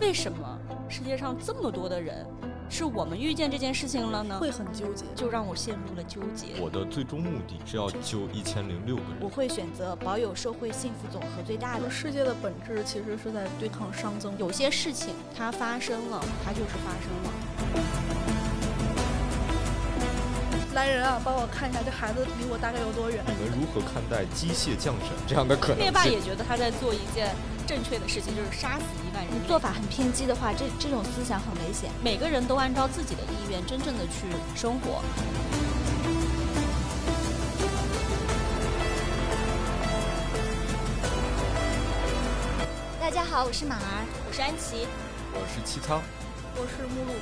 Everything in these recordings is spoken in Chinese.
为什么世界上这么多的人，是我们遇见这件事情了呢？会很纠结。就让我陷入了纠结。我的最终目的是要救一千零六个人。我会选择保有社会幸福总和最大的。世界的本质其实是在对抗熵增。有些事情它发生了，它就是发生了。来人啊，帮我看一下这孩子离我大概有多远？你们如何看待机械降神这样的可能性？灭霸也觉得他在做一件正确的事情，就是杀死一万人。做法很偏激的话，这这种思想很危险。每个人都按照自己的意愿，真正的去生活。大家好，我是马儿，我是安琪，我是七仓，我是目录。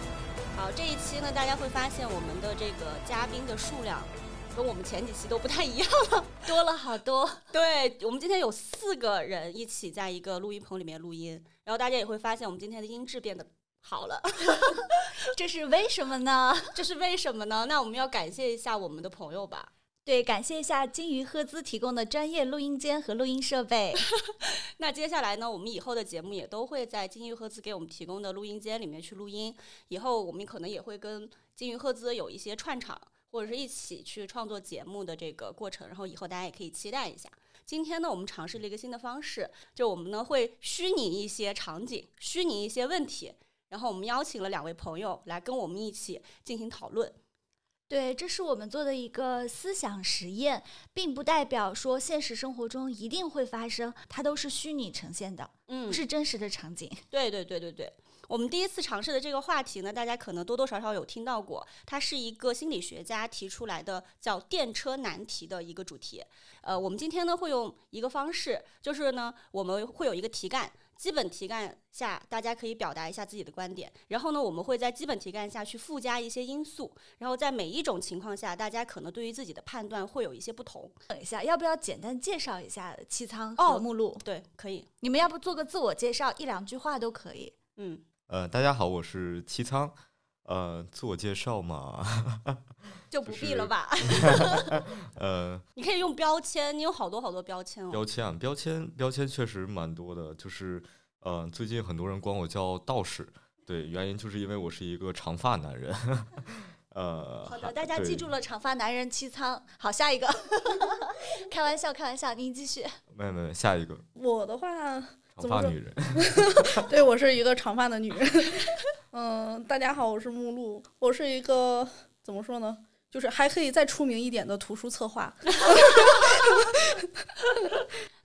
好，这一期呢，大家会发现我们的这个嘉宾的数量跟我们前几期都不太一样了，多了好多。对我们今天有四个人一起在一个录音棚里面录音，然后大家也会发现我们今天的音质变得好了，这是为什么呢？这是为什么呢？那我们要感谢一下我们的朋友吧。对，感谢一下金鱼赫兹提供的专业录音间和录音设备。那接下来呢，我们以后的节目也都会在金鱼赫兹给我们提供的录音间里面去录音。以后我们可能也会跟金鱼赫兹有一些串场，或者是一起去创作节目的这个过程。然后以后大家也可以期待一下。今天呢，我们尝试了一个新的方式，就我们呢会虚拟一些场景，虚拟一些问题，然后我们邀请了两位朋友来跟我们一起进行讨论。对，这是我们做的一个思想实验，并不代表说现实生活中一定会发生，它都是虚拟呈现的，嗯，不是真实的场景。对对对对对，我们第一次尝试的这个话题呢，大家可能多多少少有听到过，它是一个心理学家提出来的叫电车难题的一个主题。呃，我们今天呢会用一个方式，就是呢我们会有一个题干。基本题干下，大家可以表达一下自己的观点。然后呢，我们会在基本题干下去附加一些因素。然后在每一种情况下，大家可能对于自己的判断会有一些不同。等一下，要不要简单介绍一下七仓和目录？对，可以。你们要不做个自我介绍，一两句话都可以。嗯，呃，大家好，我是七仓。呃，自我介绍嘛，就不必了吧。呃，你可以用标签，你有好多好多标签哦。标签啊，标签，标签确实蛮多的。就是，呃，最近很多人管我叫道士，对，原因就是因为我是一个长发男人。呃，好的，大家记住了，长发男人七仓。好，下一个。开玩笑，开玩笑，您继续。没有没有，下一个。我的话，长发女人。对，我是一个长发的女人。嗯，大家好，我是目录，我是一个怎么说呢？就是还可以再出名一点的图书策划。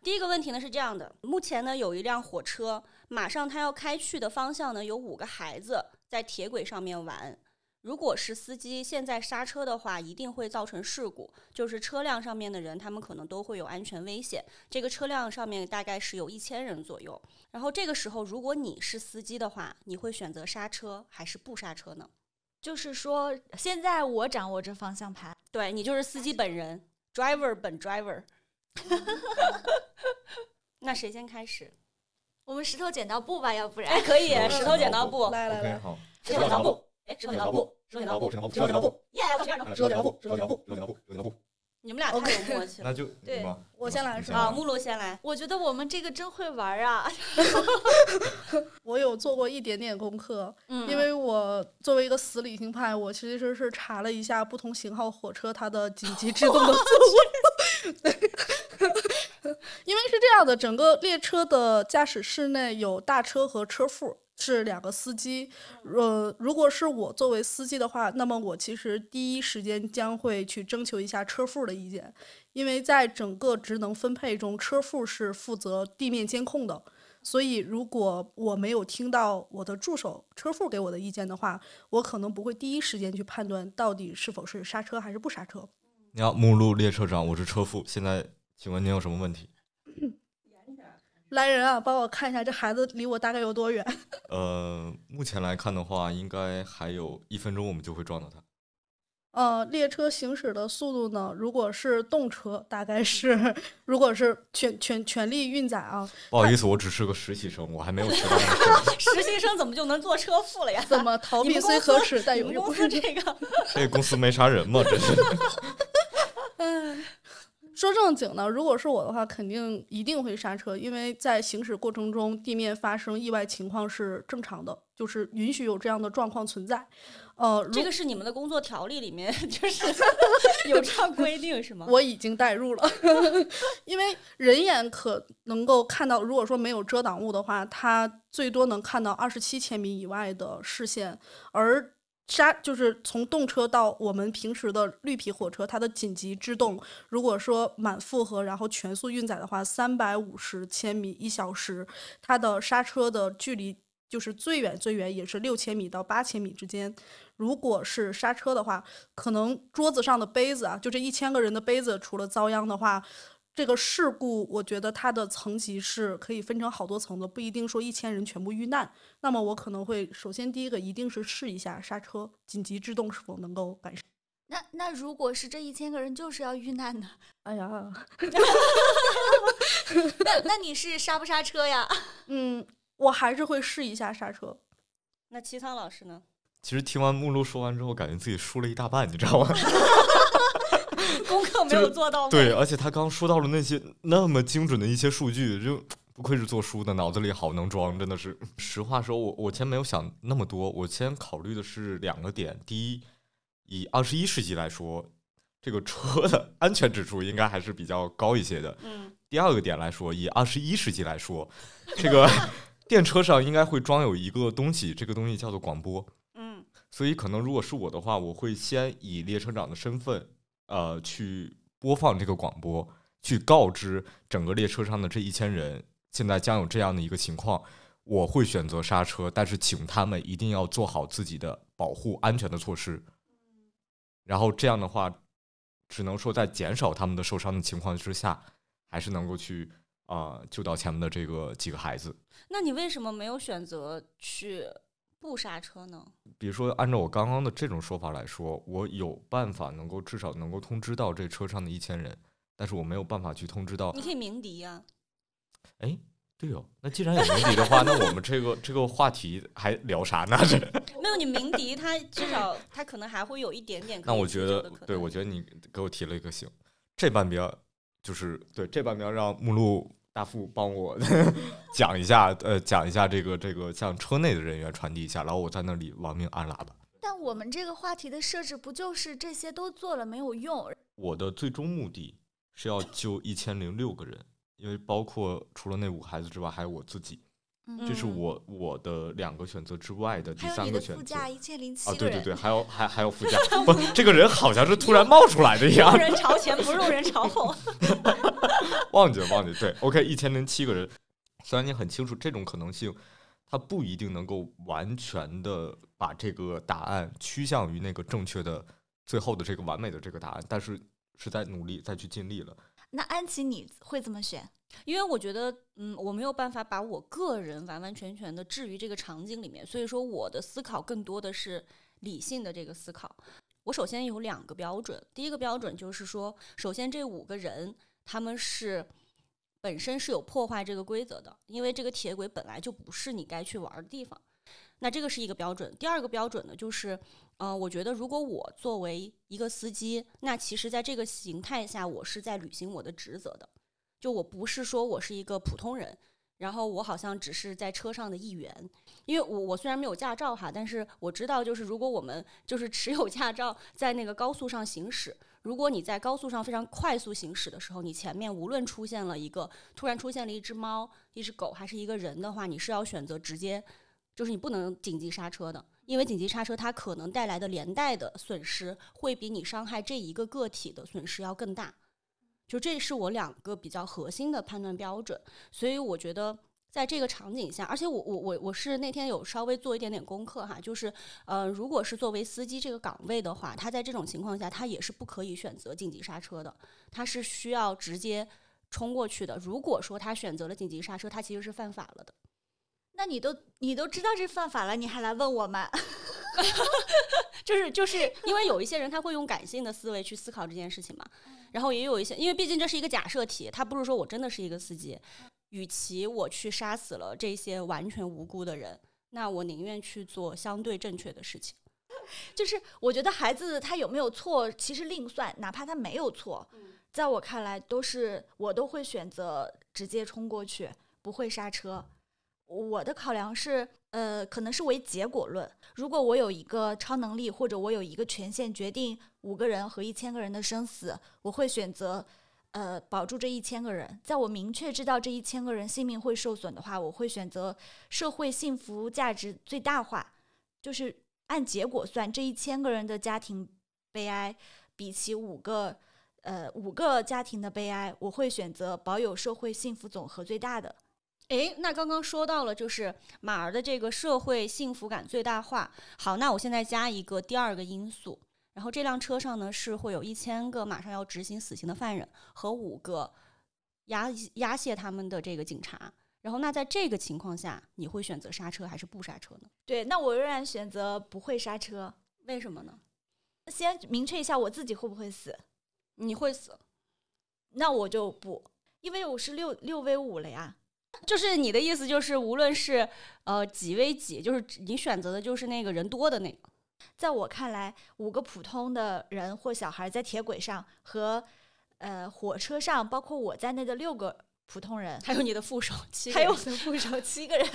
第一个问题呢是这样的：目前呢有一辆火车，马上它要开去的方向呢有五个孩子在铁轨上面玩。如果是司机现在刹车的话，一定会造成事故，就是车辆上面的人他们可能都会有安全危险。这个车辆上面大概是有一千人左右。然后这个时候，如果你是司机的话，你会选择刹车还是不刹车呢？就是说，现在我掌握着方向盘，对你就是司机本人，driver 本 driver。那谁先开始？我们石头剪刀布吧，要不然可以石头剪刀布，来来来，好，石头剪刀布。哎，石头剪刀布，石头剪刀布，石头剪刀布，耶！我选石头剪刀布，石头剪刀布，石头剪刀布，石头剪刀布。你们俩太有默契了。那就对，我先来是吧？啊，目录先来。我觉得我们这个真会玩啊！我有做过一点点功课，因为我作为一个死理性派，我其实是查了一下不同型号火车它的紧急制动的座位。因为是这样的，整个列车的驾驶室内有大车和车副。是两个司机，呃，如果是我作为司机的话，那么我其实第一时间将会去征求一下车副的意见，因为在整个职能分配中，车副是负责地面监控的，所以如果我没有听到我的助手车副给我的意见的话，我可能不会第一时间去判断到底是否是刹车还是不刹车。你好，目录列车长，我是车副，现在请问您有什么问题？来人啊，帮我看一下这孩子离我大概有多远？呃，目前来看的话，应该还有一分钟，我们就会撞到他。呃，列车行驶的速度呢？如果是动车，大概是如果是全全全力运载啊。不好意思，我只是个实习生，我还没有学到。实习生怎么就能坐车副了呀？怎么逃避虽可耻，但永不是这个。这公司没啥人嘛？真是。哎，说正经的，如果是我的话，肯定一定会刹车，因为在行驶过程中，地面发生意外情况是正常的，就是允许有这样的状况存在。呃，这个是你们的工作条例里面 就是 有这样规定是吗？我已经代入了，因为人眼可能够看到，如果说没有遮挡物的话，它最多能看到二十七千米以外的视线，而。刹就是从动车到我们平时的绿皮火车，它的紧急制动，如果说满负荷然后全速运载的话，三百五十千米一小时，它的刹车的距离就是最远最远也是六千米到八千米之间。如果是刹车的话，可能桌子上的杯子啊，就这一千个人的杯子，除了遭殃的话。这个事故，我觉得它的层级是可以分成好多层的，不一定说一千人全部遇难。那么我可能会首先第一个一定是试一下刹车紧急制动是否能够赶上。那那如果是这一千个人就是要遇难呢？哎呀，那那你是刹不刹车呀？嗯，我还是会试一下刹车。那齐仓老师呢？其实听完目录说完之后，感觉自己输了一大半，你知道吗？没有做到。对，而且他刚说到了那些那么精准的一些数据，就不愧是做书的，脑子里好能装，真的是。实话说，我我先没有想那么多，我先考虑的是两个点：第一，以二十一世纪来说，这个车的 安全指数应该还是比较高一些的。嗯。第二个点来说，以二十一世纪来说，这个 电车上应该会装有一个东西，这个东西叫做广播。嗯。所以可能如果是我的话，我会先以列车长的身份。呃，去播放这个广播，去告知整个列车上的这一千人，现在将有这样的一个情况，我会选择刹车，但是请他们一定要做好自己的保护安全的措施。然后这样的话，只能说在减少他们的受伤的情况之下，还是能够去啊救到前面的这个几个孩子。那你为什么没有选择去？不刹车呢？比如说，按照我刚刚的这种说法来说，我有办法能够至少能够通知到这车上的一千人，但是我没有办法去通知到。你可以鸣笛呀。哎，对哦，那既然有鸣笛的话，那我们这个这个话题还聊啥呢？这 没有你鸣笛，它至少它可能还会有一点点。那我觉得，对我觉得你给我提了一个醒，这半边就是对这半边让目录。大副帮我 讲一下，呃，讲一下这个这个向车内的人员传递一下，然后我在那里亡命按喇叭。但我们这个话题的设置不就是这些都做了没有用？我的最终目的是要救一千零六个人，因为包括除了那五个孩子之外，还有我自己。这是我我的两个选择之外的第三个选择。副驾一千零七啊，对对对，还有还还有副驾，不，这个人好像是突然冒出来的一样。入人朝前，不入人朝后。忘记了，忘记了。对，OK，一千零七个人，虽然你很清楚这种可能性，它不一定能够完全的把这个答案趋向于那个正确的最后的这个完美的这个答案，但是是在努力再去尽力了。那安琪，你会怎么选？因为我觉得，嗯，我没有办法把我个人完完全全的置于这个场景里面，所以说我的思考更多的是理性的这个思考。我首先有两个标准，第一个标准就是说，首先这五个人他们是本身是有破坏这个规则的，因为这个铁轨本来就不是你该去玩的地方，那这个是一个标准。第二个标准呢，就是，呃，我觉得如果我作为一个司机，那其实在这个形态下，我是在履行我的职责的。就我不是说我是一个普通人，然后我好像只是在车上的一员，因为我我虽然没有驾照哈，但是我知道就是如果我们就是持有驾照在那个高速上行驶，如果你在高速上非常快速行驶的时候，你前面无论出现了一个突然出现了一只猫、一只狗还是一个人的话，你是要选择直接就是你不能紧急刹车的，因为紧急刹车它可能带来的连带的损失会比你伤害这一个个体的损失要更大。就这是我两个比较核心的判断标准，所以我觉得在这个场景下，而且我我我我是那天有稍微做一点点功课哈，就是呃，如果是作为司机这个岗位的话，他在这种情况下，他也是不可以选择紧急刹车的，他是需要直接冲过去的。如果说他选择了紧急刹车，他其实是犯法了的。那你都你都知道这犯法了，你还来问我吗？就是就是因为有一些人他会用感性的思维去思考这件事情嘛。然后也有一些，因为毕竟这是一个假设题，他不是说我真的是一个司机。与其我去杀死了这些完全无辜的人，那我宁愿去做相对正确的事情。就是我觉得孩子他有没有错，其实另算，哪怕他没有错，在我看来，都是我都会选择直接冲过去，不会刹车。我的考量是，呃，可能是为结果论。如果我有一个超能力，或者我有一个权限，决定五个人和一千个人的生死，我会选择，呃，保住这一千个人。在我明确知道这一千个人性命会受损的话，我会选择社会幸福价值最大化，就是按结果算，这一千个人的家庭悲哀，比起五个。呃，五个家庭的悲哀，我会选择保有社会幸福总和最大的。诶，那刚刚说到了，就是马儿的这个社会幸福感最大化。好，那我现在加一个第二个因素，然后这辆车上呢是会有一千个马上要执行死刑的犯人和五个押押解他们的这个警察。然后，那在这个情况下，你会选择刹车还是不刹车呢？对，那我仍然选择不会刹车。为什么呢？先明确一下我自己会不会死。你会死，那我就不，因为我是六六 v 五了呀。就是你的意思，就是无论是呃几 v 几，就是你选择的就是那个人多的那个。在我看来，五个普通的人或小孩在铁轨上和呃火车上，包括我在内的六个普通人，还有你的副手七，还有我的副手七个人，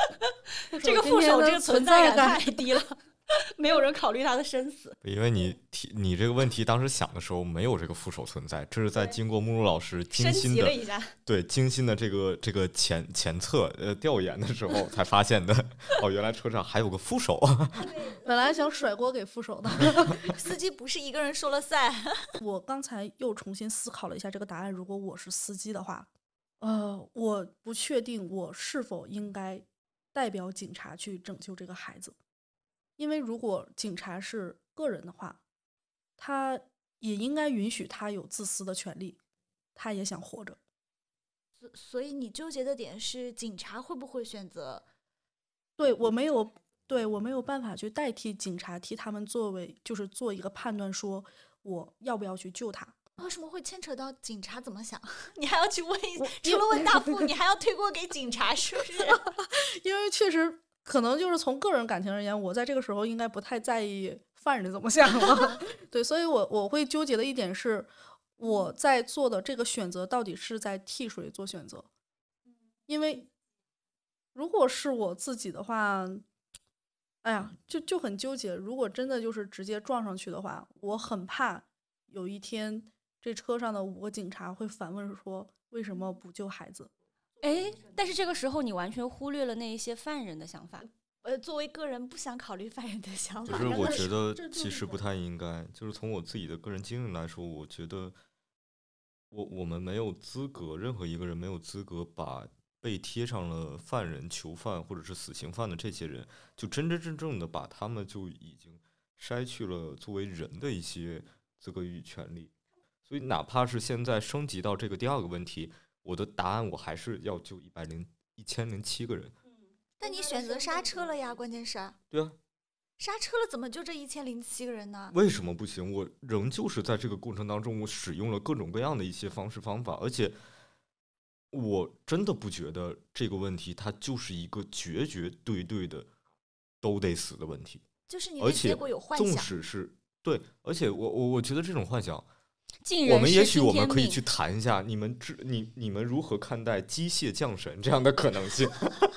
这个副手这个存在感太低了。没有人考虑他的生死，因为你提你这个问题当时想的时候没有这个副手存在，这是在经过木木老师精心的对精心的这个这个前前测呃调研的时候才发现的。哦，原来车上还有个副手。本来想甩锅给副手的，司机不是一个人说了算。我刚才又重新思考了一下这个答案，如果我是司机的话，呃，我不确定我是否应该代表警察去拯救这个孩子。因为如果警察是个人的话，他也应该允许他有自私的权利，他也想活着。所所以你纠结的点是警察会不会选择？对我没有，对我没有办法去代替警察替他们作为，就是做一个判断，说我要不要去救他？为什么会牵扯到警察怎么想？你还要去问？除了问大富，你还要推锅给警察，是不是？因为确实。可能就是从个人感情而言，我在这个时候应该不太在意犯人怎么想了。对，所以我我会纠结的一点是，我在做的这个选择到底是在替谁做选择？因为如果是我自己的话，哎呀，就就很纠结。如果真的就是直接撞上去的话，我很怕有一天这车上的五个警察会反问说：为什么不救孩子？哎，但是这个时候你完全忽略了那一些犯人的想法。呃，作为个人不想考虑犯人的想法。就是我觉得其实不太应该。就是从我自己的个人经历来说，我觉得我我们没有资格，任何一个人没有资格把被贴上了犯人、囚犯或者是死刑犯的这些人，就真真正正的把他们就已经筛去了作为人的一些资格与权利。所以，哪怕是现在升级到这个第二个问题。我的答案我还是要救一百零一千零七个人。但你选择刹车了呀，关键是。对啊。刹车了，怎么就这一千零七个人呢？为什么不行？我仍旧是在这个过程当中，我使用了各种各样的一些方式方法，而且我真的不觉得这个问题它就是一个绝绝对对的都得死的问题。就是你的结果有幻想。纵使是对，而且我我我觉得这种幻想。我们也许我们可以去谈一下，你们知你你们如何看待机械降神这样的可能性？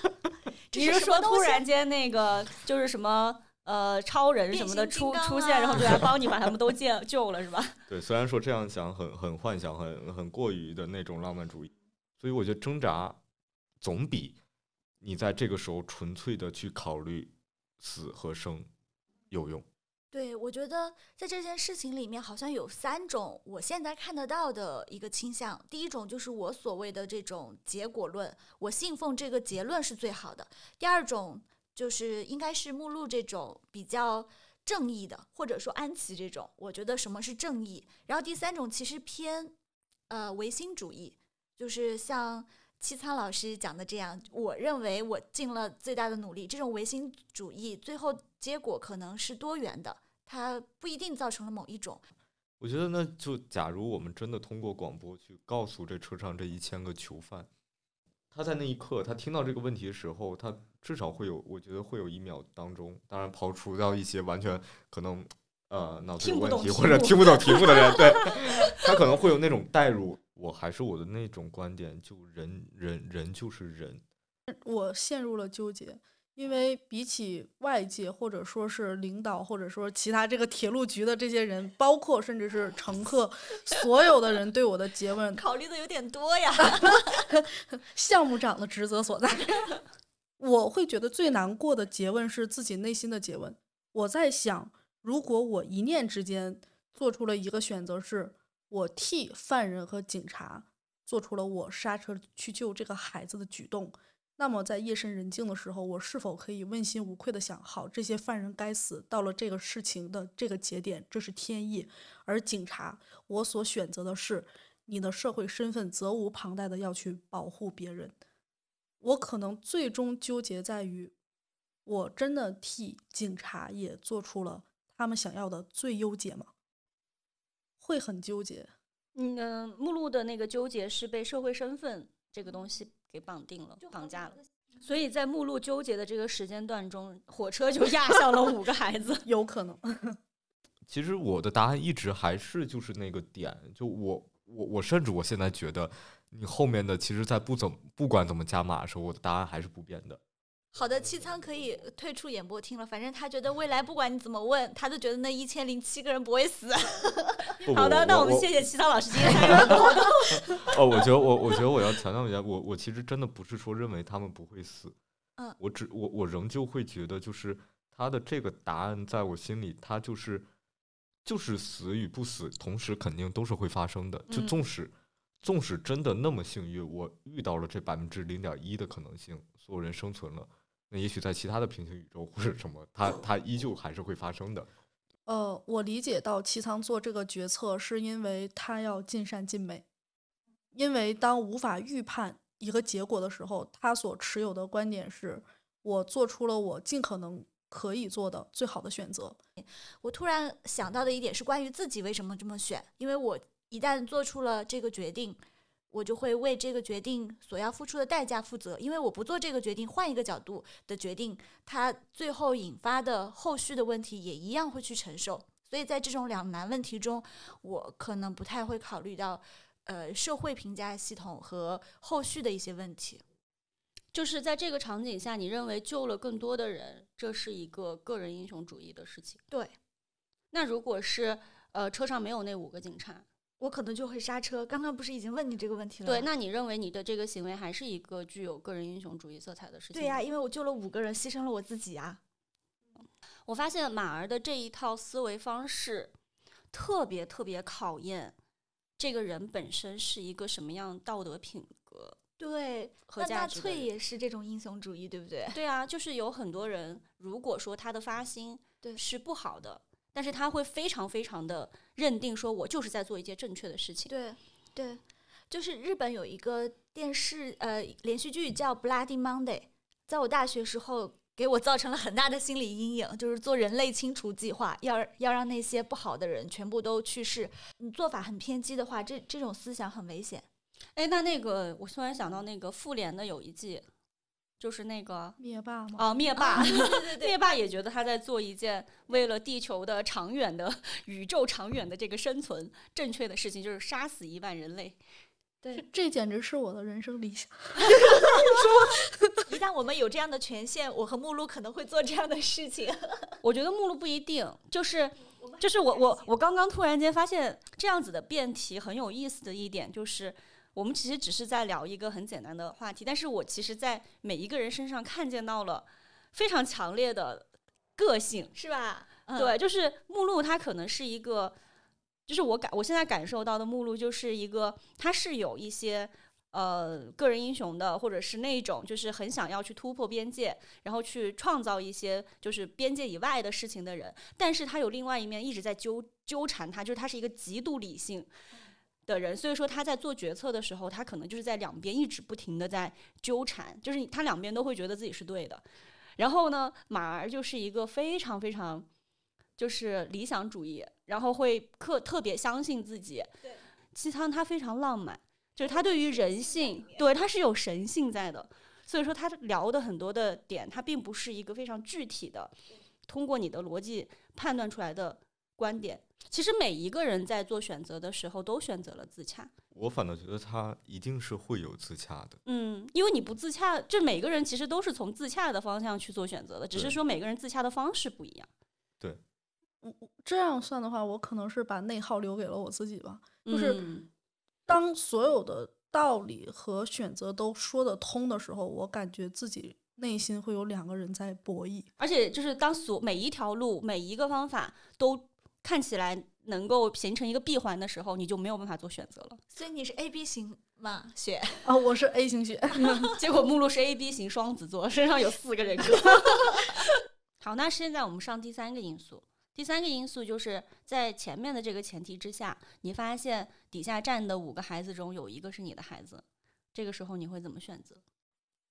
你是说突然间那个就是什么呃超人什么的出出现，然后就来帮你把他们都救救了是吧？对，虽然说这样想很很幻想，很很过于的那种浪漫主义，所以我觉得挣扎总比你在这个时候纯粹的去考虑死和生有用。对，我觉得在这件事情里面，好像有三种我现在看得到的一个倾向。第一种就是我所谓的这种结果论，我信奉这个结论是最好的。第二种就是应该是目录这种比较正义的，或者说安琪这种，我觉得什么是正义。然后第三种其实偏呃唯心主义，就是像七仓老师讲的这样，我认为我尽了最大的努力，这种唯心主义最后。结果可能是多元的，它不一定造成了某一种。我觉得，那就假如我们真的通过广播去告诉这车上这一千个囚犯，他在那一刻，他听到这个问题的时候，他至少会有，我觉得会有一秒当中，当然刨除掉一些完全可能呃脑子有问题或者听不懂题目的人，对他可能会有那种代入。我还是我的那种观点，就人人人就是人，我陷入了纠结，因为比起外界或者说是领导或者说其他这个铁路局的这些人，包括甚至是乘客，所有的人对我的诘问，考虑的有点多呀。项目长的职责所在。我会觉得最难过的诘问是自己内心的诘问。我在想，如果我一念之间做出了一个选择，是我替犯人和警察做出了我刹车去救这个孩子的举动，那么在夜深人静的时候，我是否可以问心无愧的想：好，这些犯人该死，到了这个事情的这个节点，这是天意。而警察，我所选择的是你的社会身份，责无旁贷的要去保护别人。我可能最终纠结在于，我真的替警察也做出了他们想要的最优解吗？会很纠结。嗯，目录的那个纠结是被社会身份这个东西给绑定了、绑架了。所以在目录纠结的这个时间段中，火车就压 向了五个孩子。有可能，其实我的答案一直还是就是那个点，就我我我甚至我现在觉得，你后面的其实，在不怎不管怎么加码的时候，我的答案还是不变的。好的，七仓可以退出演播厅了。反正他觉得未来不管你怎么问，他都觉得那一千零七个人不会死。不好的，那我们谢谢七仓老师今天参与我们的活动。哦，我觉得我我觉得我要强调一下，我我其实真的不是说认为他们不会死，嗯我只我我仍旧会觉得，就是他的这个答案在我心里，他就是就是死与不死，同时肯定都是会发生的。就嗯纵使纵使真的那么幸运，我遇到了这百分之零点一的可能性，所有人生存了，那也许在其他的平行宇宙或者什么，它 它依旧还是会发生的。呃，我理解到齐仓做这个决策是因为他要尽善尽美，因为当无法预判一个结果的时候，他所持有的观点是我做出了我尽可能可以做的最好的选择。我突然想到的一点是关于自己为什么这么选，因为我一旦做出了这个决定，我就会为这个决定所要付出的代价负责。因为我不做这个决定，换一个角度的决定，它最后引发的后续的问题也一样会去承受。所以在这种两难问题中，我可能不太会考虑到，呃，社会评价系统和后续的一些问题。就是在这个场景下，你认为救了更多的人，这是一个个人英雄主义的事情。对那如果是呃车上没有那五个警察，我可能就会刹车。刚刚不是已经问你这个问题了吗？对，那你认为你的这个行为还是一个具有个人英雄主义色彩的事情？对呀、因为我救了五个人，牺牲了我自己啊。我发现马儿的这一套思维方式，特别特别考验这个人本身是一个什么样道德品格对，和那纳粹。也是这种英雄主义，对不对？对啊，就是有很多人，如果说他的发心对是不好的，但是他会非常非常的认定说，我就是在做一件正确的事情。对对，就是日本有一个电视呃连续剧叫《Bloody Monday》，在我大学时候给我造成了很大的心理阴影，就是做人类清除计划，要要让那些不好的人全部都去世。你做法很偏激的话，这这种思想很危险。哎，那那个我突然想到那个复联的有一季，就是那个灭霸吗？哦灭霸，对对对 灭霸也觉得他在做一件为了地球的长远的宇宙长远的这个生存正确的事情，就是杀死一万人类。对这简直是我的人生理想。一旦我们有这样的权限，我和目录可能会做这样的事情。我觉得目录不一定，就是就是我我我刚刚突然间发现这样子的辩题很有意思的一点就是。我们其实只是在聊一个很简单的话题，但是我其实，在每一个人身上看见到了非常强烈的个性，是吧？嗯对，就是目录，它可能是一个，就是我感我现在感受到的目录，就是一个，它是有一些呃个人英雄的，或者是那种就是很想要去突破边界，然后去创造一些就是边界以外的事情的人，但是他有另外一面一直在纠纠缠他，就是他是一个极度理性。的人，所以说他在做决策的时候，他可能就是在两边一直不停的在纠缠，就是他两边都会觉得自己是对的。然后呢，马儿就是一个非常非常就是理想主义，然后会特特别相信自己。对，西仓他非常浪漫，就是他对于人性，对他是有神性在的。所以说他聊的很多的点，他并不是一个非常具体的，通过你的逻辑判断出来的观点。其实每一个人在做选择的时候都选择了自洽。我反倒觉得他一定是会有自洽的。嗯，因为你不自洽，就每个人其实都是从自洽的方向去做选择的，只是说每个人自洽的方式不一样。对，我这样算的话，我可能是把内耗留给了我自己吧。就是嗯当所有的道理和选择都说得通的时候，我感觉自己内心会有两个人在博弈。而且就是当所每一条路、每一个方法都看起来能够形成一个闭环的时候，你就没有办法做选择了。所以你是 A B 型吗？血，啊，我是 A 型血，结果目录是 A B 型双子座，身上有四个人格。好，那现在我们上第三个因素。第三个因素就是在前面的这个前提之下，你发现底下站的五个孩子中有一个是你的孩子，这个时候你会怎么选择？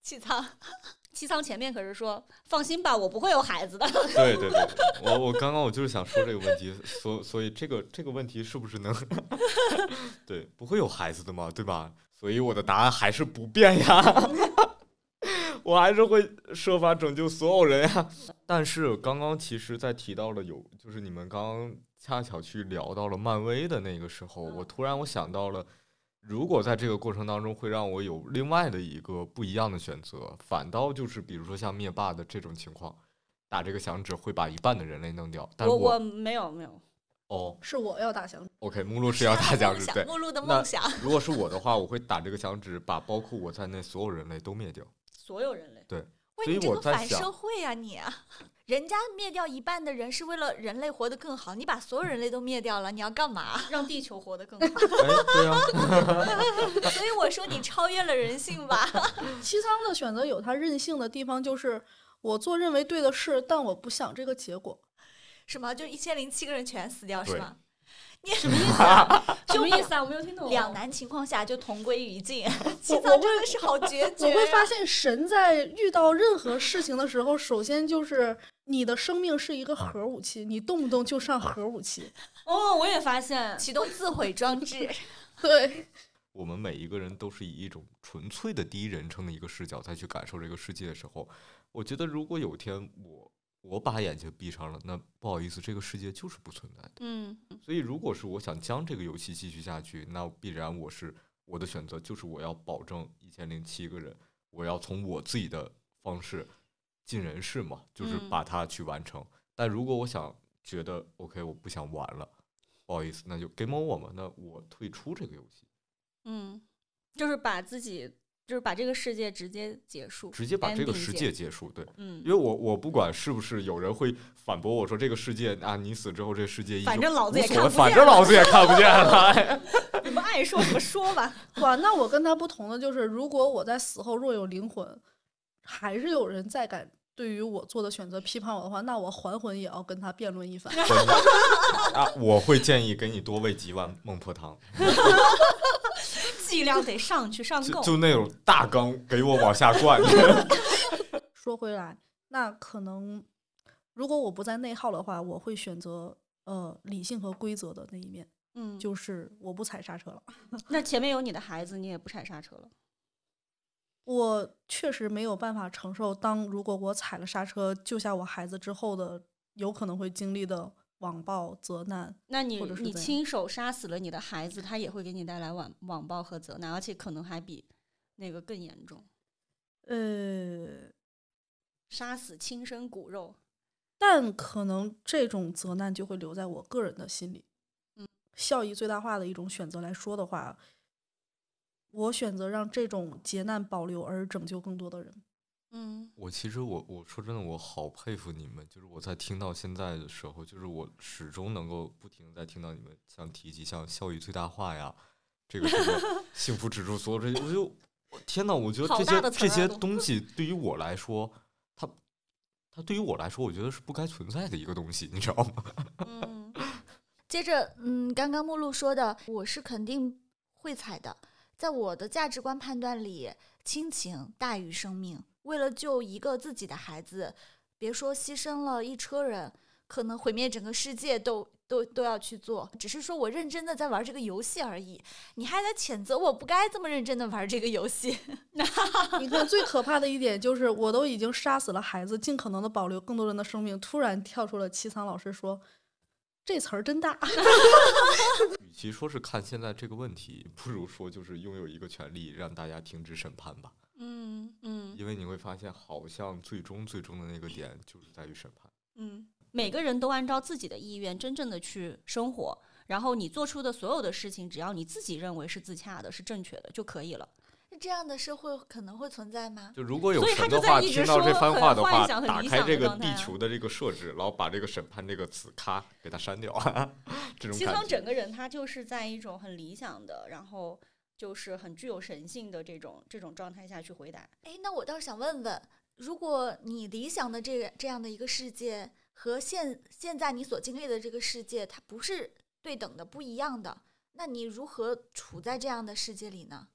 气仓，气仓前面可是说放心吧，我不会有孩子的。对对对，我我刚刚我就是想说这个问题，所所以这个这个问题是不是能 对不会有孩子的嘛，对吧？所以我的答案还是不变呀，我还是会设法拯救所有人呀。但是刚刚其实，在提到了有，就是你们刚刚恰巧去聊到了漫威的那个时候，我突然我想到了。如果在这个过程当中会让我有另外的一个不一样的选择，反倒就是比如说像灭霸的这种情况，打这个响指会把一半的人类弄掉。但我我我没有没有，哦是我要打响指。，OK，目录是要打响指，对。目录的梦想。如果是我的话，我会打这个响指，把包括我在内所有人类都灭掉。所有人类。喂，所以你这个反我在想社会呀、你！人家灭掉一半的人是为了人类活得更好，你把所有人类都灭掉了，你要干嘛？让地球活得更好。哎，对啊，所以我说你超越了人性吧。七仓的选择有他任性的地方，就是我做认为对的事，但我不想这个结果。什么？就一千零七个人全死掉是对吗？什么意思啊？什么意思啊？我没有听懂。两难情况下就同归于尽，七我真的是好决绝、我啊。会发现，神在遇到任何事情的时候，首先就是你的生命是一个核武器，你动不动就上核武器。哦，我也发现，启动自毁装置。对，我们每一个人都是以一种纯粹的第一人称的一个视角再去感受这个世界的时候，我觉得如果有一天我我把眼睛闭上了，那不好意思，这个世界就是不存在的。嗯，所以，如果是我想将这个游戏继续下去，那必然我是我的选择就是我要保证一千零七个人，我要从我自己的方式尽人事嘛，就是嗯把它去完成。但如果我想觉得 OK，我不想玩了，不好意思，那就 game over 嘛，那我退出这个游戏，嗯，就是把自己，就是把这个世界直接结束，直接把这个世界结束。对，嗯因为，我我不管是不是有人会反驳我说这个世界啊，你死之后这世界反正老子也看不见反正老子也看不见了。你们爱说什么说吧。哇，那我跟他不同的就是，如果我在死后若有灵魂，还是有人再敢对于我做的选择批判我的话，那我还魂也要跟他辩论一番。啊，我会建议给你多喂几碗孟婆汤，剂量得上去上够。就就那种大缸给我往下灌。说回来，那可能如果我不在内耗的话，我会选择呃理性和规则的那一面，嗯，就是我不踩刹车了。那前面有你的孩子，你也不踩刹车了。我确实没有办法承受，当如果我踩了刹车救下我孩子之后的有可能会经历的网暴责难。那你你亲手杀死了你的孩子，他也会给你带来网网暴和责难，而且可能还比那个更严重。呃，杀死亲生骨肉，但可能这种责难就会留在我个人的心里。嗯，效益最大化的一种选择来说的话，我选择让这种劫难保留，而拯救更多的人。嗯我其实我我说真的，我好佩服你们。就是我在听到现在的时候，就是我始终能够不停在听到你们像提及像效益最大化呀，这个什么 幸福指数所有这些，我就我天呐，我觉得这些这些东西对于我来说，它它对于我来说，我觉得是不该存在的一个东西，你知道吗？嗯接着，嗯，刚刚目录说的，我是肯定会踩的。在我的价值观判断里，亲情大于生命。为了救一个自己的孩子，别说牺牲了一车人，可能毁灭整个世界都都都要去做。只是说我认真的在玩这个游戏而已，你还在谴责我不该这么认真的玩这个游戏。你看，最可怕的一点就是，我都已经杀死了孩子，尽可能的保留更多人的生命，突然跳出了七仓老师说：“这词儿真大。与其说是看现在这个问题，不如说就是拥有一个权利让大家停止审判吧。嗯嗯因为你会发现，好像最终最终的那个点就是在于审判。嗯，每个人都按照自己的意愿真正的去生活，然后你做出的所有的事情，只要你自己认为是自洽的、是正确的就可以了。那这样的社会可能会存在吗？就如果有所以他神的话，听到这番话的话，打开这个地球的这个设置，然后把这个审判这个词咔给它删掉，这种西感觉。整个人他就是在一种很理想的，然后就是很具有神性的这种这种状态下去回答。哎，那我倒是想问问，如果你理想的这个这样的一个世界和现现在你所经历的这个世界，它不是对等的、不一样的，那你如何处在这样的世界里呢？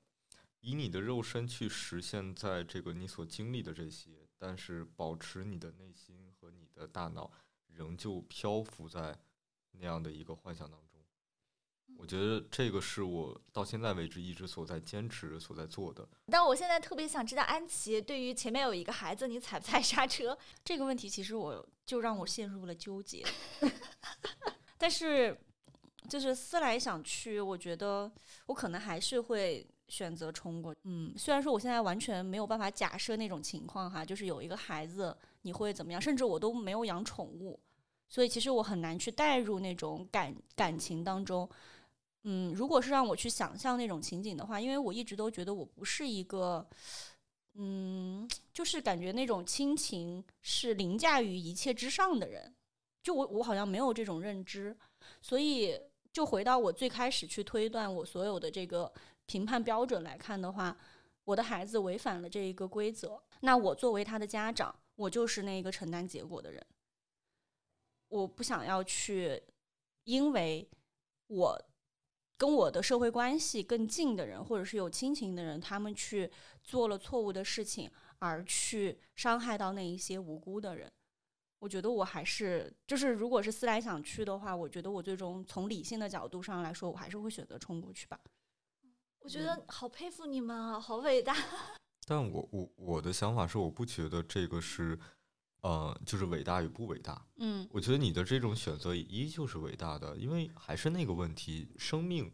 以你的肉身去实现在这个你所经历的这些，但是保持你的内心和你的大脑仍旧漂浮在那样的一个幻想当中。我觉得这个是我到现在为止一直所在坚持、所在做的。但我现在特别想知道，安琪对于前面有一个孩子，你踩不踩刹车？这个问题其实我就让我陷入了纠结，但是就是思来想去，我觉得我可能还是会选择冲过。嗯，虽然说我现在完全没有办法假设那种情况哈，就是有一个孩子你会怎么样，甚至我都没有养宠物，所以其实我很难去带入那种感感情当中。嗯，如果是让我去想象那种情景的话，因为我一直都觉得我不是一个，嗯，就是感觉那种亲情是凌驾于一切之上的人，就我我好像没有这种认知，所以就回到我最开始去推断我所有的这个评判标准来看的话，我的孩子违反了这一个规则，那我作为他的家长，我就是那个承担结果的人，我不想要去，因为我。跟我的社会关系更近的人，或者是有亲情的人，他们去做了错误的事情，而去伤害到那一些无辜的人。我觉得我还是，就是如果是思来想去的话，我觉得我最终从理性的角度上来说，我还是会选择冲过去吧。我觉得好佩服你们啊，好伟大！但我我我的想法是，我不觉得这个是，呃，就是伟大与不伟大。嗯我觉得你的这种选择依旧是伟大的，因为还是那个问题，生命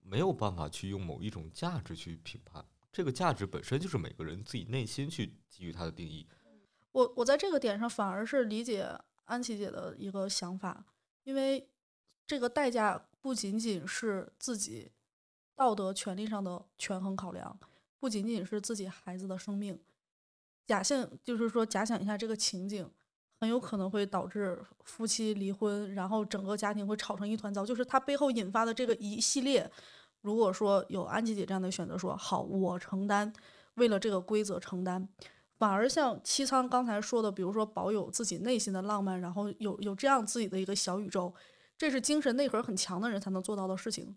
没有办法去用某一种价值去评判，这个价值本身就是每个人自己内心去给予它的定义。我我在这个点上反而是理解安琪姐的一个想法，因为这个代价不仅仅是自己道德权利上的权衡考量，不仅仅是自己孩子的生命。假性就是说，假想一下这个情景，很有可能会导致夫妻离婚，然后整个家庭会吵成一团糟。就是它背后引发的这个一系列，如果说有安琪姐这样的选择说，好，我承担，为了这个规则承担。反而像七仓刚才说的，比如说保有自己内心的浪漫，然后有有这样自己的一个小宇宙，这是精神内核很强的人才能做到的事情。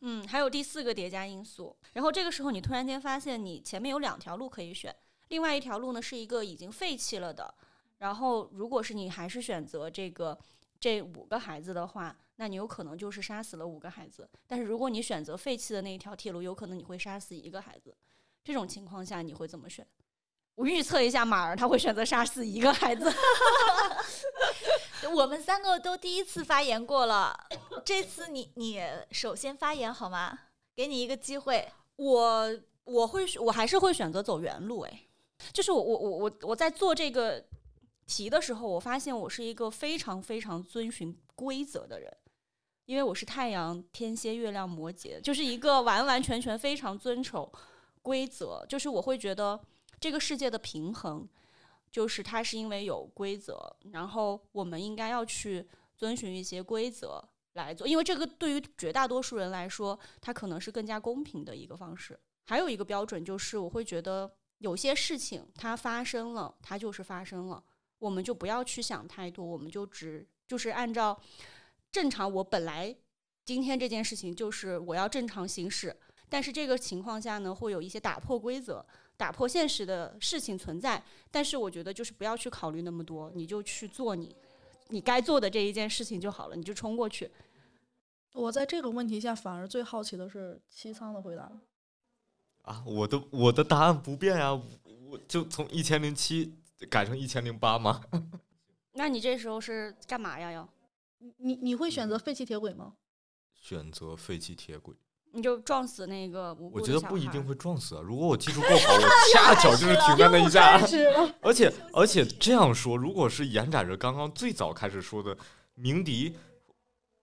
嗯，还有第四个叠加因素，然后这个时候你突然间发现你前面有两条路可以选，另外一条路呢是一个已经废弃了的，然后如果是你还是选择这个这五个孩子的话，那你有可能就是杀死了五个孩子，但是如果你选择废弃的那一条铁路，有可能你会杀死一个孩子，这种情况下你会怎么选？我预测一下，马儿他会选择杀死一个孩子。我们三个都第一次发言过了，这次你你首先发言好吗？给你一个机会。我我会选我还是会选择走原路，哎，就是我我我我我在做这个题的时候，我发现我是一个非常非常遵循规则的人，因为我是太阳天蝎月亮摩羯，就是一个完完全全非常遵守规则，就是我会觉得这个世界的平衡，就是它是因为有规则，然后我们应该要去遵循一些规则来做，因为这个对于绝大多数人来说，它可能是更加公平的一个方式。还有一个标准就是，我会觉得有些事情它发生了，它就是发生了，我们就不要去想太多，我们就只就是按照正常，我本来今天这件事情就是我要正常行驶，但是这个情况下呢，会有一些打破规则、打破现实的事情存在。但是我觉得就是不要去考虑那么多，你就去做你你该做的这一件事情就好了，你就冲过去。我在这个问题下反而最好奇的是七仓的回答。啊，我的我的答案不变呀、我就从一千零七改成一千零八吗？那你这时候是干嘛呀？要你你你会选择废弃铁轨吗？选择废弃铁轨，你就撞死那个无辜我觉得不一定会撞死啊。如果我技术 够好，我恰巧就是停在那一下。而且而且这样说，如果是延展着刚刚最早开始说的，鸣笛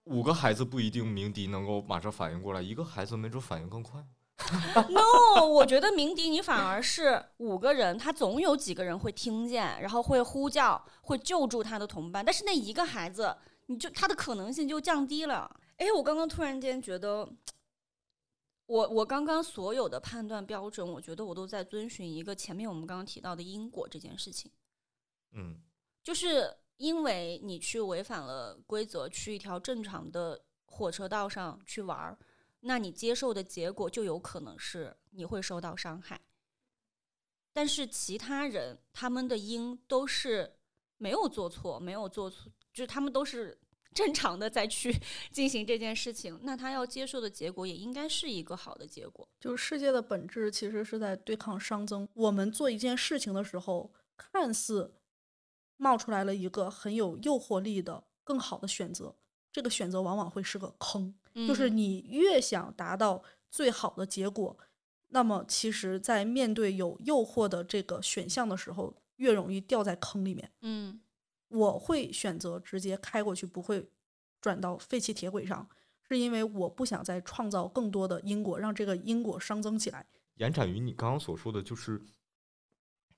五个孩子不一定鸣笛能够马上反应过来，一个孩子没准反应更快。no，我觉得鸣笛你反而是五个人，他总有几个人会听见，然后会呼叫，会救助他的同伴。但是那一个孩子，你就他的可能性就降低了。哎，我刚刚突然间觉得，我我刚刚所有的判断标准，我觉得我都在遵循一个前面我们刚刚提到的因果这件事情。嗯，就是因为你去违反了规则，去一条正常的火车道上去玩儿，那你接受的结果就有可能是你会受到伤害。但是其他人他们的因都是没有做错，没有做错，就是他们都是 正常的在去 进行这件事情，那他要接受的结果也应该是一个好的结果。就是世界的本质其实是在对抗熵增。我们做一件事情的时候，看似冒出来了一个很有诱惑力的更好的选择，这个选择往往会是个坑。就是嗯你越想达到最好的结果，那么其实，在面对有诱惑的这个选项的时候，越容易掉在坑里面。嗯我会选择直接开过去，不会转到废弃铁轨上，是因为我不想再创造更多的因果，让这个因果熵增起来。延展于你刚刚所说的，就是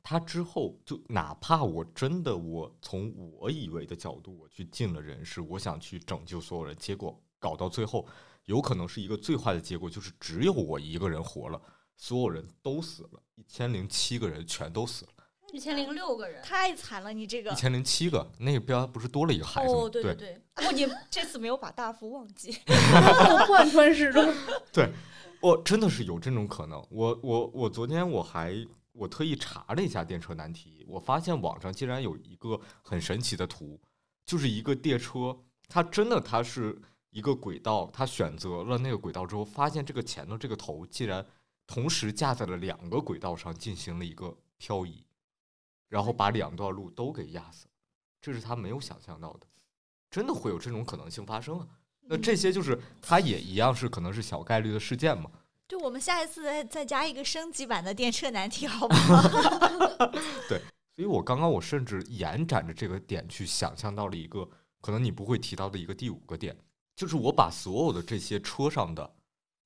他之后就哪怕我真的我从我以为的角度我去尽了人事，我想去拯救所有人，结果搞到最后，有可能是一个最坏的结果，就是只有我一个人活了，所有人都死了，一千零七个人全都死了，一千零六个人。太惨了，你这个一千零七个，那个边不是多了一个孩子吗？哦，对对对，哦，你这次没有把大福忘记。贯穿始终。对我真的是有这种可能。我我我昨天我还我特意查了一下电车难题，我发现网上竟然有一个很神奇的图，就是一个电车，它真的它是一个轨道，它选择了那个轨道之后，发现这个前头这个头竟然同时架在了两个轨道上进行了一个漂移，然后把两段路都给压死了，这是他没有想象到的，真的会有这种可能性发生啊。那这些就是它也一样是可能是小概率的事件嘛。就我们下一次再再加一个升级版的电车难题，好不好？对所以我刚刚我甚至延展着这个点去想象到了一个可能你不会提到的一个第五个点，就是我把所有的这些车上的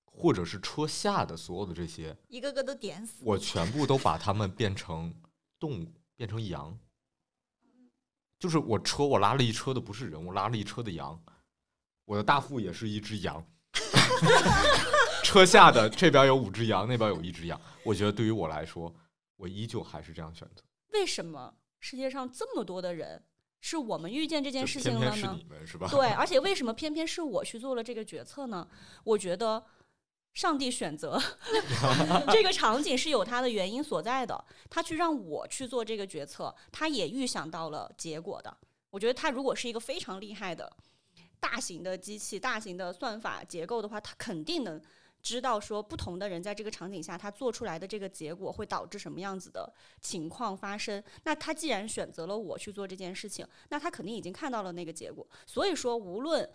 或者是车下的所有的这些，一个个都点死。我全部都把它们变成动物，变成羊。就是我车我拉了一车的不是人，我拉了一车的羊，我的大副也是一只羊。车下的这边有五只羊，那边有一只羊。我觉得对于我来说，我依旧还是这样选择。为什么世界上这么多的人，是我们遇见这件事情了呢偏偏是你？们是吧？对，而且为什么偏偏是我去做了这个决策呢？我觉得上帝选择 这个场景是有它的原因所在的，他去让我去做这个决策，他也预想到了结果的。我觉得他如果是一个非常厉害的大型的机器、大型的算法结构的话，他肯定能。知道说不同的人在这个场景下，他做出来的这个结果会导致什么样子的情况发生。那他既然选择了我去做这件事情，那他肯定已经看到了那个结果。所以说，无论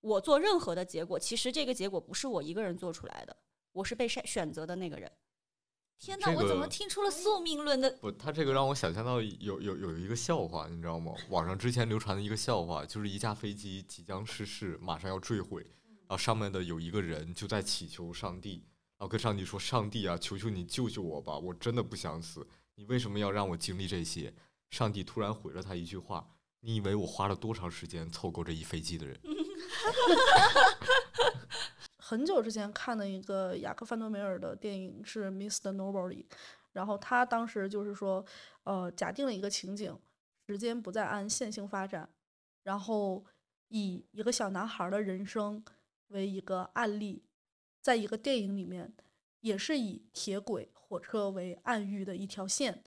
我做任何的结果，其实这个结果不是我一个人做出来的，我是被选选择的那个人。天哪，这我怎么听出了宿命论的？不，他这个让我想象到有有有一个笑话，你知道吗？网上之前流传的一个笑话，就是一架飞机即将失事，马上要坠毁，然后上面的有一个人就在祈求上帝，然后跟上帝说：“上帝啊，求求你救救我吧，我真的不想死，你为什么要让我经历这些？”上帝突然回了他一句话：“你以为我花了多长时间凑够这一飞机的人？” 很久之前看的一个雅克·范德梅尔的电影是《Mr. Nobody》，然后他当时就是说，呃，假定了一个情景，时间不再按线性发展，然后以一个小男孩的人生为一个案例，在一个电影里面，也是以铁轨、火车为暗喻的一条线，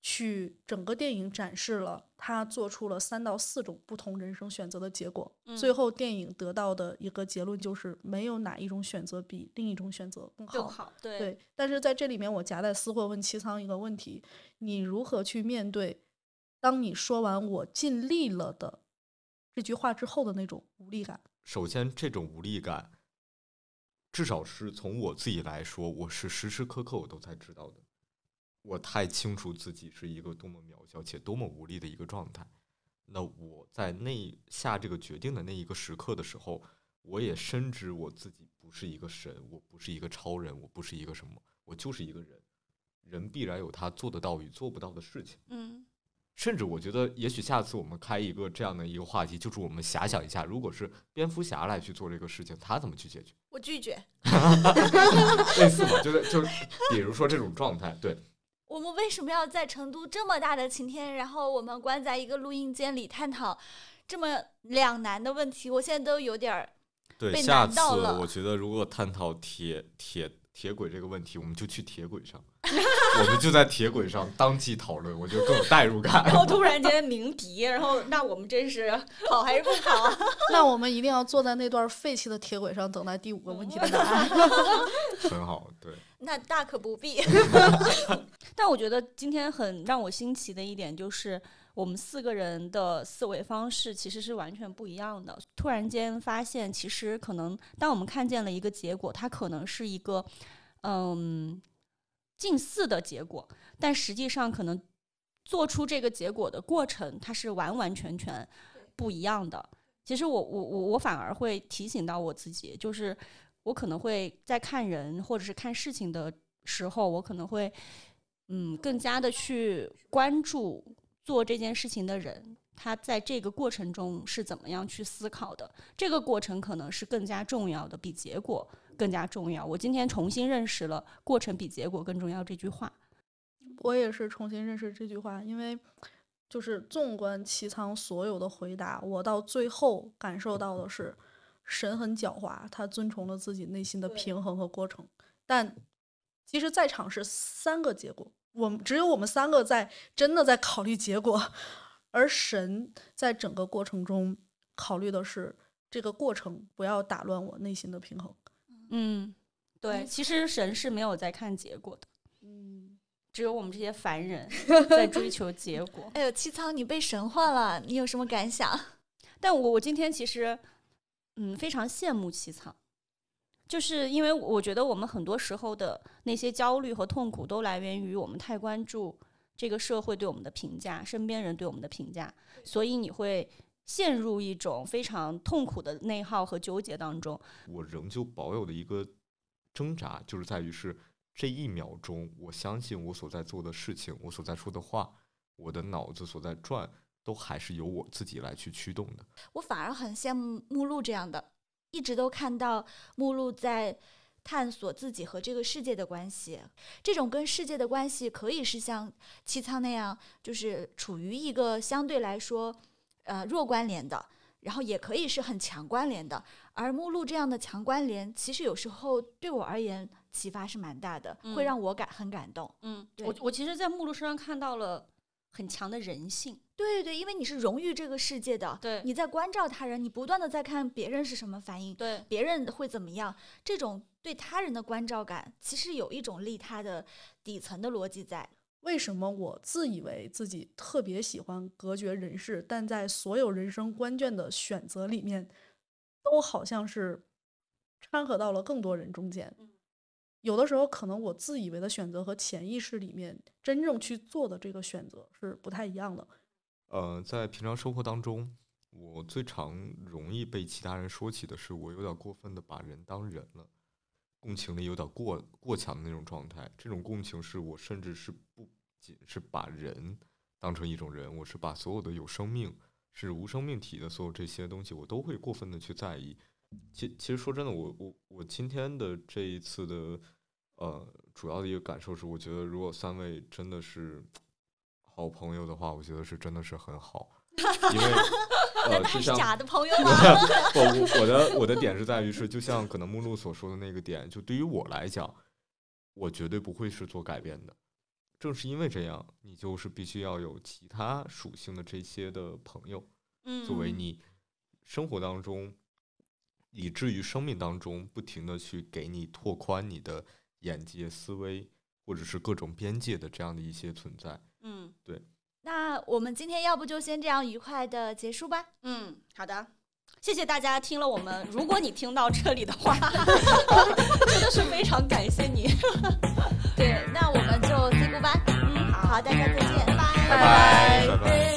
去整个电影展示了他做出了三到四种不同人生选择的结果。最嗯后电影得到的一个结论就是，没有哪一种选择比另一种选择更好。更好，对对，但是在这里面，我夹带私货问七仓一个问题：你如何去面对，当你说完“我尽力了”的这句话之后的那种无力感。首先，这种无力感，至少是从我自己来说，我是时时刻刻我都在知道的。我太清楚自己是一个多么渺小且多么无力的一个状态。那我在那下这个决定的那一个时刻的时候，我也深知我自己不是一个神，我不是一个超人，我不是一个什么，我就是一个人。人必然有他做得到与做不到的事情。嗯，甚至我觉得，也许下次我们开一个这样的一个话题，就是我们遐想一下，如果是蝙蝠侠来去做这个事情，他怎么去解决？我拒绝。类似嘛，就是就是，比如说这种状态，对。我们为什么要在成都这么大的晴天，然后我们关在一个录音间里探讨这么两难的问题？我现在都有点儿对，被下次难到了我觉得如果探讨铁铁铁轨这个问题，我们就去铁轨上，我们就在铁轨上当即讨论，我觉得更有代入感。然后突然间鸣笛，然后那我们真是跑还是不跑啊？那我们一定要坐在那段废弃的铁轨上，等待第五个问题的答案。很好，对，那大可不必。但我觉得今天很让我新奇的一点就是，我们四个人的思维方式其实是完全不一样的。突然间发现，其实可能当我们看见了一个结果，它可能是一个嗯近似的结果，但实际上可能做出这个结果的过程，它是完完全全不一样的。其实我我我我反而会提醒到我自己，就是我可能会在看人或者是看事情的时候，我可能会嗯更加的去关注做这件事情的人，他在这个过程中是怎么样去思考的。这个过程可能是更加重要的，比结果更加重要。我今天重新认识了“过程比结果更重要”这句话。我也是重新认识这句话，因为就是纵观齐仓所有的回答，我到最后感受到的是，神很狡猾，他遵从了自己内心的平衡和过程。但其实，在场是三个结果，我们只有我们三个在真的在考虑结果，而神在整个过程中考虑的是这个过程不要打乱我内心的平衡。嗯，对，其实神是没有在看结果的，嗯，只有我们这些凡人 在追求结果。哎呦，七仓，你被神化了，你有什么感想？但我我今天其实，嗯，非常羡慕七仓，就是因为我觉得我们很多时候的那些焦虑和痛苦，都来源于我们太关注这个社会对我们的评价，身边人对我们的评价，所以你会陷入一种非常痛苦的内耗和纠结当中。我仍旧保有的一个挣扎，就是在于是这一秒钟，我相信我所在做的事情，我所在说的话，我的脑子所在转，都还是由我自己来去驱动的。我反而很羡慕目录这样的，一直都看到目录在探索自己和这个世界的关系。这种跟世界的关系，可以是像七仓那样，就是处于一个相对来说呃弱关联的，然后也可以是很强关联的。而目录这样的强关联，其实有时候对我而言启发是蛮大的，会嗯让我感很感动。嗯，我我其实，在目录身上看到了很强的人性。对对对，因为你是荣誉这个世界的，对你在关照他人，你不断的在看别人是什么反应，对，别人会怎么样，这种对他人的关照感，其实有一种利他的底层的逻辑在。为什么我自以为自己特别喜欢隔绝人世，但在所有人生关键的选择里面，都好像是掺和到了更多人中间。有的时候，可能我自以为的选择和潜意识里面真正去做的这个选择是不太一样的。呃，在平常生活当中，我最常容易被其他人说起的是，我有点过分的把人当人了，共情力有点过过强的那种状态。这种共情是我甚至是不仅是把人当成一种人，我是把所有的有生命是无生命体的所有这些东西，我都会过分的去在意。其其实说真的，我我我今天的这一次的呃主要的一个感受是，我觉得如果三位真的是好朋友的话，我觉得是真的是很好，因为 呃，就像假的朋友吗？不，我 我的我的点是在于是，就像可能目录所说的那个点，就对于我来讲，我绝对不会是做改变的。正是因为这样，你就是必须要有其他属性的这些的朋友，嗯，作为你生活当中，以至于生命当中不停的去给你拓宽你的眼界、思维，或者是各种边界的这样的一些存在。嗯，对那我们今天要不就先这样愉快的结束吧？嗯，好的。谢谢大家听了我们，如果你听到这里的话，真的是非常感谢你。对，那我们就 say goodbye。嗯，好，好，大家再见，拜拜拜。